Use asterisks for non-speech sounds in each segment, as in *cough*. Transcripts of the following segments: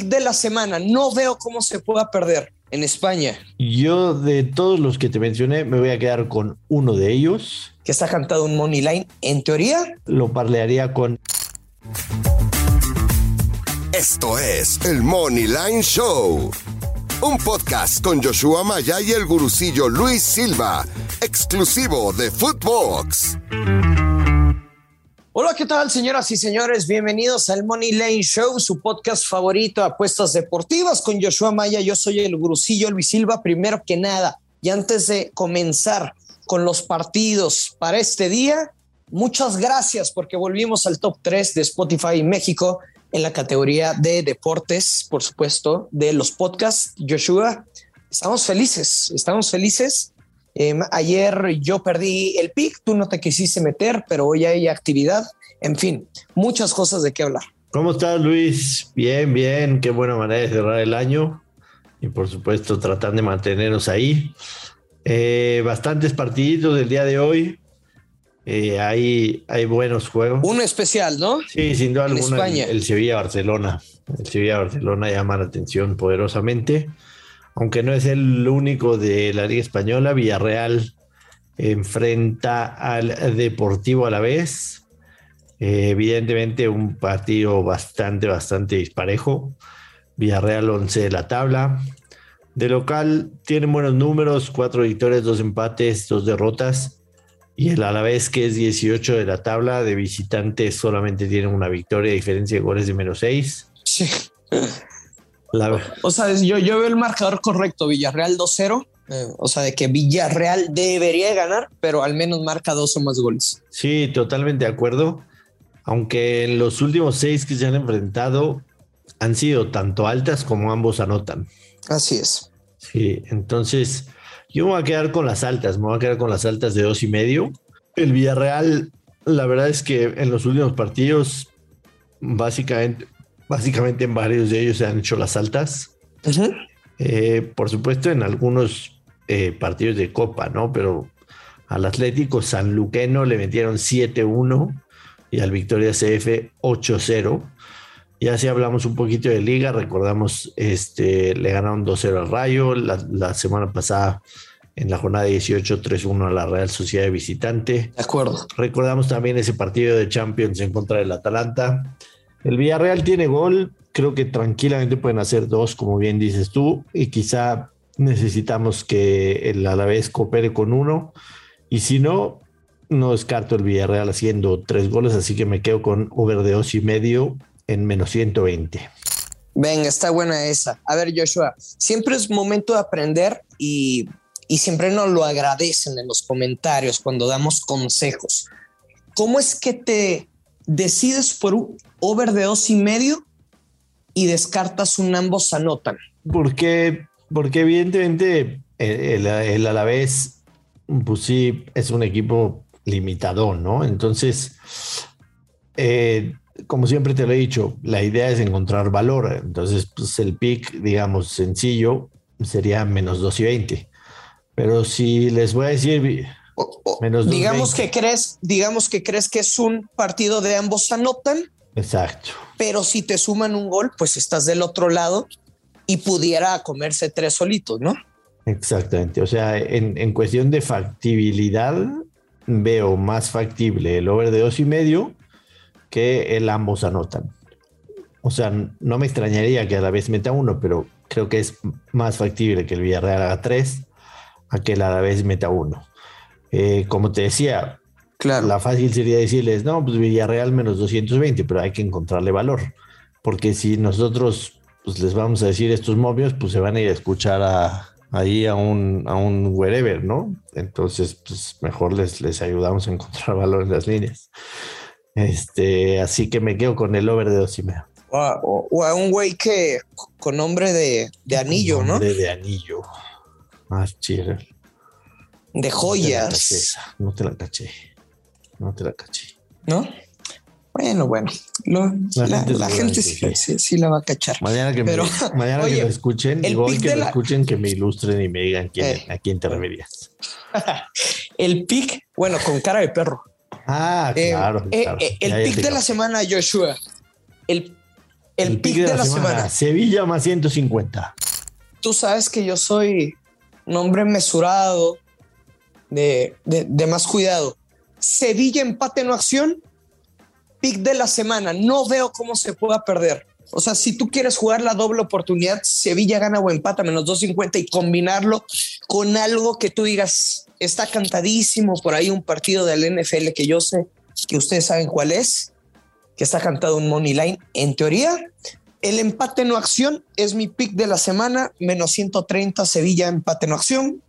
pick de la semana. No veo cómo se pueda perder en España. Yo de todos los que te mencioné me voy a quedar con uno de ellos. Que está cantado un money line. En teoría. Lo parlearía con... Esto es el Money Line Show. Un podcast con Joshua Maya y el gurucillo Luis Silva, exclusivo de Footbox. Hola, ¿qué tal, señoras y señores? Bienvenidos al Money Lane Show, su podcast favorito apuestas deportivas con Joshua Maya. Yo soy el gurucillo Luis Silva. Primero que nada, y antes de comenzar con los partidos para este día, muchas gracias porque volvimos al top 3 de Spotify México en la categoría de deportes, por supuesto, de los podcasts. Joshua, estamos felices, estamos felices Em, ayer yo perdí el pick, tú no te quisiste meter, pero hoy hay actividad. En fin, muchas cosas de qué hablar. ¿Cómo estás, Luis? Bien, bien. Qué buena manera de cerrar el año. Y por supuesto, tratar de mantenernos ahí. Eh, bastantes partidos del día de hoy. Eh, hay, hay buenos juegos. Uno especial, ¿no? Sí, sin duda alguna. España. El, el Sevilla-Barcelona. El Sevilla-Barcelona llama la atención poderosamente aunque no es el único de la Liga Española, Villarreal enfrenta al Deportivo a la vez. Eh, evidentemente un partido bastante, bastante disparejo. Villarreal 11 de la tabla. De local tiene buenos números, cuatro victorias, dos empates, dos derrotas. Y el Alavés, que es 18 de la tabla, de visitantes solamente tiene una victoria, diferencia de goles de menos 6. Sí. O sea, yo, yo veo el marcador correcto, Villarreal 2-0. Eh, o sea, de que Villarreal debería ganar, pero al menos marca dos o más goles. Sí, totalmente de acuerdo. Aunque en los últimos seis que se han enfrentado han sido tanto altas como ambos anotan. Así es. Sí, entonces yo me voy a quedar con las altas, me voy a quedar con las altas de dos y medio. El Villarreal, la verdad es que en los últimos partidos, básicamente, Básicamente en varios de ellos se han hecho las altas. Eh, por supuesto, en algunos eh, partidos de Copa, ¿no? Pero al Atlético San Luqueno le metieron 7-1 y al Victoria CF 8-0. Y así hablamos un poquito de liga, recordamos, este, le ganaron 2-0 al Rayo, la, la, semana pasada en la jornada 18, 3-1 a la Real Sociedad de Visitante. De acuerdo. Recordamos también ese partido de Champions en contra del Atalanta. El Villarreal tiene gol, creo que tranquilamente pueden hacer dos, como bien dices tú, y quizá necesitamos que el Alavés coopere con uno, y si no, no descarto el Villarreal haciendo tres goles, así que me quedo con over de dos y medio en menos 120. Venga, está buena esa. A ver, Joshua, siempre es momento de aprender y, y siempre nos lo agradecen en los comentarios cuando damos consejos. ¿Cómo es que te decides por un over de dos y medio y descartas un ambos anotan. Porque, porque evidentemente el, el, Alavés, pues sí, es un equipo limitado, ¿no? Entonces, eh, como siempre te lo he dicho, la idea es encontrar valor. Entonces, pues el pick, digamos, sencillo sería menos 2 y 20. Pero si les voy a decir digamos que crees, digamos que crees que es un partido de ambos anotan. Exacto. Pero si te suman un gol, pues estás del otro lado y pudiera comerse tres solitos, ¿no? Exactamente. O sea, en, en cuestión de factibilidad, veo más factible el over de dos y medio que el ambos anotan. O sea, no me extrañaría que a la vez meta uno, pero creo que es más factible que el Villarreal haga tres a que el a la vez meta uno. Eh, como te decía, claro. la fácil sería decirles, no, pues Villarreal menos 220, pero hay que encontrarle valor. Porque si nosotros pues, les vamos a decir estos movios, pues se van a ir a escuchar a, ahí a un, a un wherever, ¿no? Entonces, pues mejor les, les ayudamos a encontrar *laughs* valor en las líneas. Este, así que me quedo con el over de dos y medio. O, a un güey que con nombre de, de anillo, ¿no? De, de anillo. Más chido de joyas. No te la caché. No te la caché. ¿No? Bueno, bueno. la, gente, sí, la va a cachar. Mañana que, Pero, me, *laughs* mañana que lo escuchen, hoy que lo escuchen, que me *laughs* ilustren y me digan quién, eh. a quién te referías. *laughs* el pick, bueno, con cara de perro. Ah, eh, claro. Eh, el pick de la semana, Joshua. El, El, pick, de, la, semana. Sevilla más 150. Tú sabes que yo soy un hombre mesurado, de, de más cuidado. Sevilla empate no acción, pick de la semana. No veo cómo se pueda perder. O sea, si tú quieres jugar la doble oportunidad, Sevilla gana o empata menos 250 y combinarlo con algo que tú digas, está cantadísimo por ahí un partido del NFL que yo sé que ustedes saben cuál es, que está cantado un money line. En teoría, el empate no acción es mi pick de la semana, menos 130 Sevilla empate no acción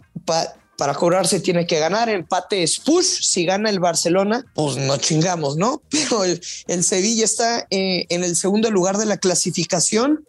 para cobrarse tiene que ganar, empate es push, si gana el Barcelona, pues no chingamos, ¿no? *laughs* Pero el, Sevilla está eh, en el segundo lugar de la clasificación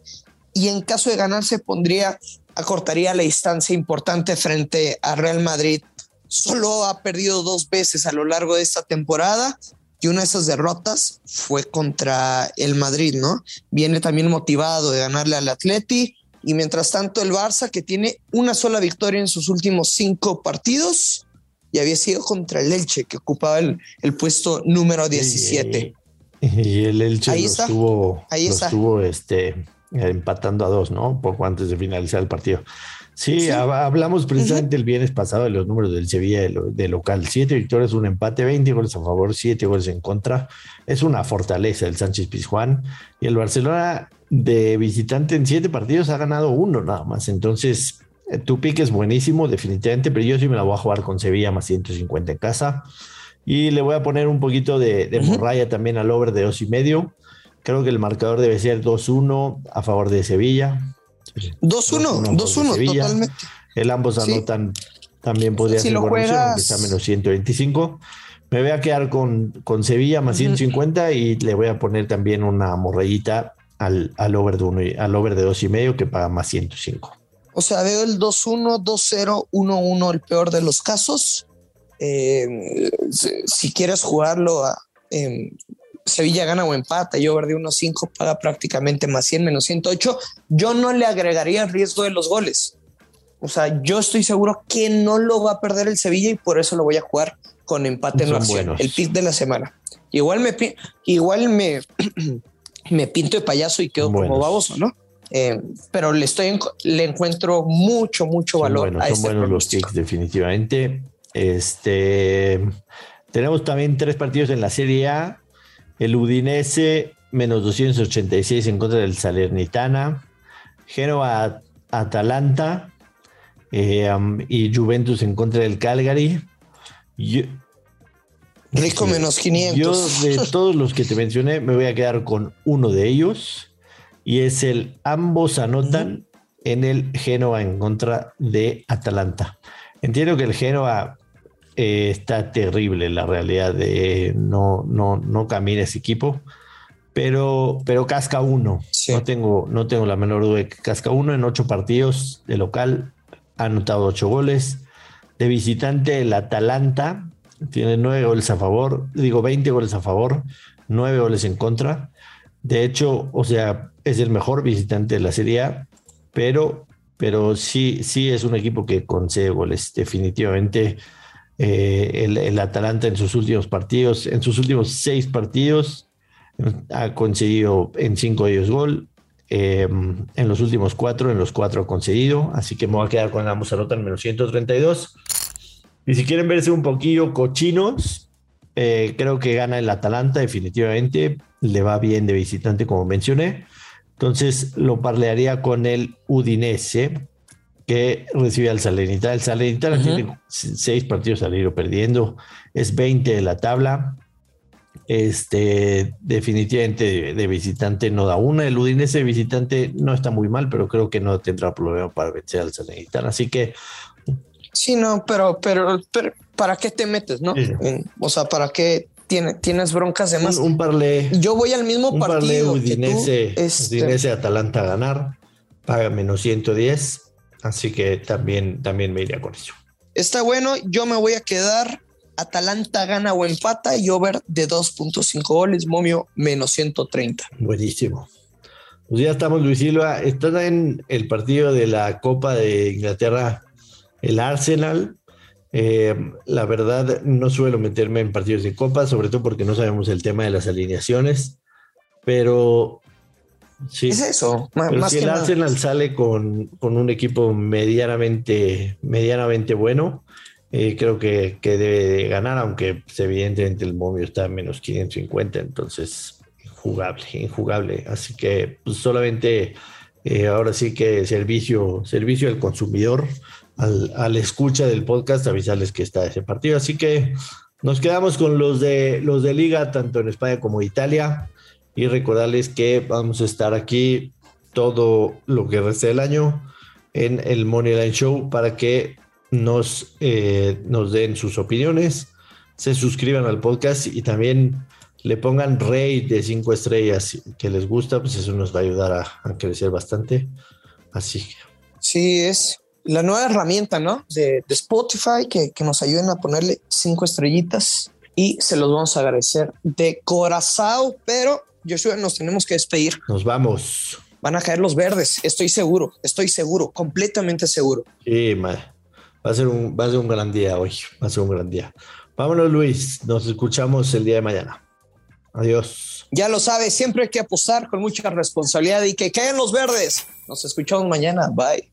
y en caso de ganarse pondría, acortaría la distancia importante frente a Real Madrid. Solo ha perdido dos veces a lo largo de esta temporada y una de esas derrotas fue contra el Madrid, ¿no? Viene también motivado de ganarle al Atleti y mientras tanto, el Barça, que tiene una sola victoria en sus últimos cinco partidos, y había sido contra el Elche, que ocupaba el, puesto número 17. Y, el Elche ahí lo estuvo, ahí estuvo este, empatando a dos, ¿no? Poco antes de finalizar el partido. Sí, hablamos precisamente el viernes pasado de los números del Sevilla de, local. Siete victorias, un empate, 20 goles a favor, siete goles en contra. Es una fortaleza el Sánchez Pizjuán. Y el Barcelona de visitante en siete partidos ha ganado uno nada más. Entonces, eh, tu pick es buenísimo, definitivamente, pero yo sí me la voy a jugar con Sevilla más 150 en casa. Y le voy a poner un poquito de, de morraya también al over de dos y medio. Creo que el marcador debe ser 2-1 a favor de Sevilla. 2-1, 2-1, totalmente. El ambos anotan, también podría ser buena opción, está menos 125. Me voy a quedar con, con Sevilla más 150 y le voy a poner también una morrayita al, al over de uno, al over de dos y medio que paga más 105. O sea, veo el 2-1, 2-0, 1-1, el peor de los casos. Eh, si, quieres jugarlo a Sevilla gana o empata y over de 1-5 paga prácticamente más 100 menos 108, yo no le agregaría el riesgo de los goles. O sea, yo estoy seguro que no lo va a perder el Sevilla y por eso lo voy a jugar con empate en la acción, el pick de la semana. Igual me, igual me, *clears throat* me pinto de payaso y quedo como baboso, ¿no? Eh, pero le estoy le encuentro mucho mucho valor a son este buenos los picks definitivamente. Este tenemos también tres partidos en la Serie A. El Udinese menos 286 en contra del Salernitana, Genoa Atalanta. Eh, y Juventus en contra del Calgary. Rico menos 500. Yo de *laughs* todos los que te mencioné me voy a quedar con uno de ellos y es el ambos anotan en el Genoa en contra de Atalanta. Entiendo que el Genoa eh, está terrible la realidad de no, no, no camina ese equipo, pero, pero casca uno. No, tengo, no tengo la menor duda de que casca uno en ocho partidos de local, ha anotado ocho goles. De visitante, el Atalanta tiene nueve goles a favor, digo 20 goles a favor, nueve goles en contra. De hecho, o sea, es el mejor visitante de la Serie A, pero, pero sí, sí es un equipo que concede goles, definitivamente. Eh, el, Atalanta en sus últimos partidos, en sus últimos seis partidos, ha conseguido en cinco de ellos gol. Eh, en los últimos cuatro, en los cuatro ha conseguido. Así que me voy a quedar con la Musarota en menos 132. Y si quieren verse un poquillo cochinos, eh, creo que gana el Atalanta, definitivamente. Le va bien de visitante, como mencioné. Entonces lo parlearía con el Udinese que recibe al Salernitana. El Salernitana tiene seis partidos al ir perdiendo, es 20 de la tabla. Este, definitivamente de, visitante no da una. El Udinese de visitante no está muy mal, pero creo que no tendrá problema para vencer al Salernitana. Así que. Sí, no, pero, pero, ¿para qué te metes, no? O sea, ¿para qué tienes, tienes broncas de más? Un, parle. Yo voy al mismo partido. Udinese, este Udinese Atalanta a ganar, paga menos 110 Así que también, también me iría con eso. Está bueno, yo me voy a quedar Atalanta gana o empata y over de 2.5 goles, momio menos 130. Buenísimo. Pues ya estamos, Luis Silva. Está en el partido de la Copa de Inglaterra, el Arsenal. Eh, la verdad, no suelo meterme en partidos de Copa, sobre todo porque no sabemos el tema de las alineaciones, pero Sí. Es eso. Más, si el Arsenal sale con, un equipo medianamente, medianamente bueno, eh, creo que, debe ganar, aunque pues, evidentemente el momio está a menos 550, entonces injugable, injugable. Así que pues, solamente eh, ahora sí que servicio, servicio al consumidor, al, al, escucha del podcast, avisarles que está ese partido. Así que nos quedamos con los de los de liga, tanto en España como Italia, y recordarles que vamos a estar aquí todo lo que resta del año en el Moneyline Show para que nos, eh, nos den sus opiniones, se suscriban al podcast y también le pongan rey de cinco estrellas que les gusta, pues eso nos va a ayudar a, crecer bastante. Así que. Sí, es la nueva herramienta, ¿no? De, Spotify que, nos ayuden a ponerle cinco estrellitas y se los vamos a agradecer de corazón, pero Joshua, nos tenemos que despedir. Nos vamos. Van a caer los verdes, estoy seguro, estoy seguro, completamente seguro. Sí, madre. Va a ser un, va a ser un gran día hoy, va a ser un gran día. Vámonos, Luis, nos escuchamos el día de mañana. Adiós. Ya lo sabes, siempre hay que apostar con mucha responsabilidad y que caigan los verdes. Nos escuchamos mañana. Bye.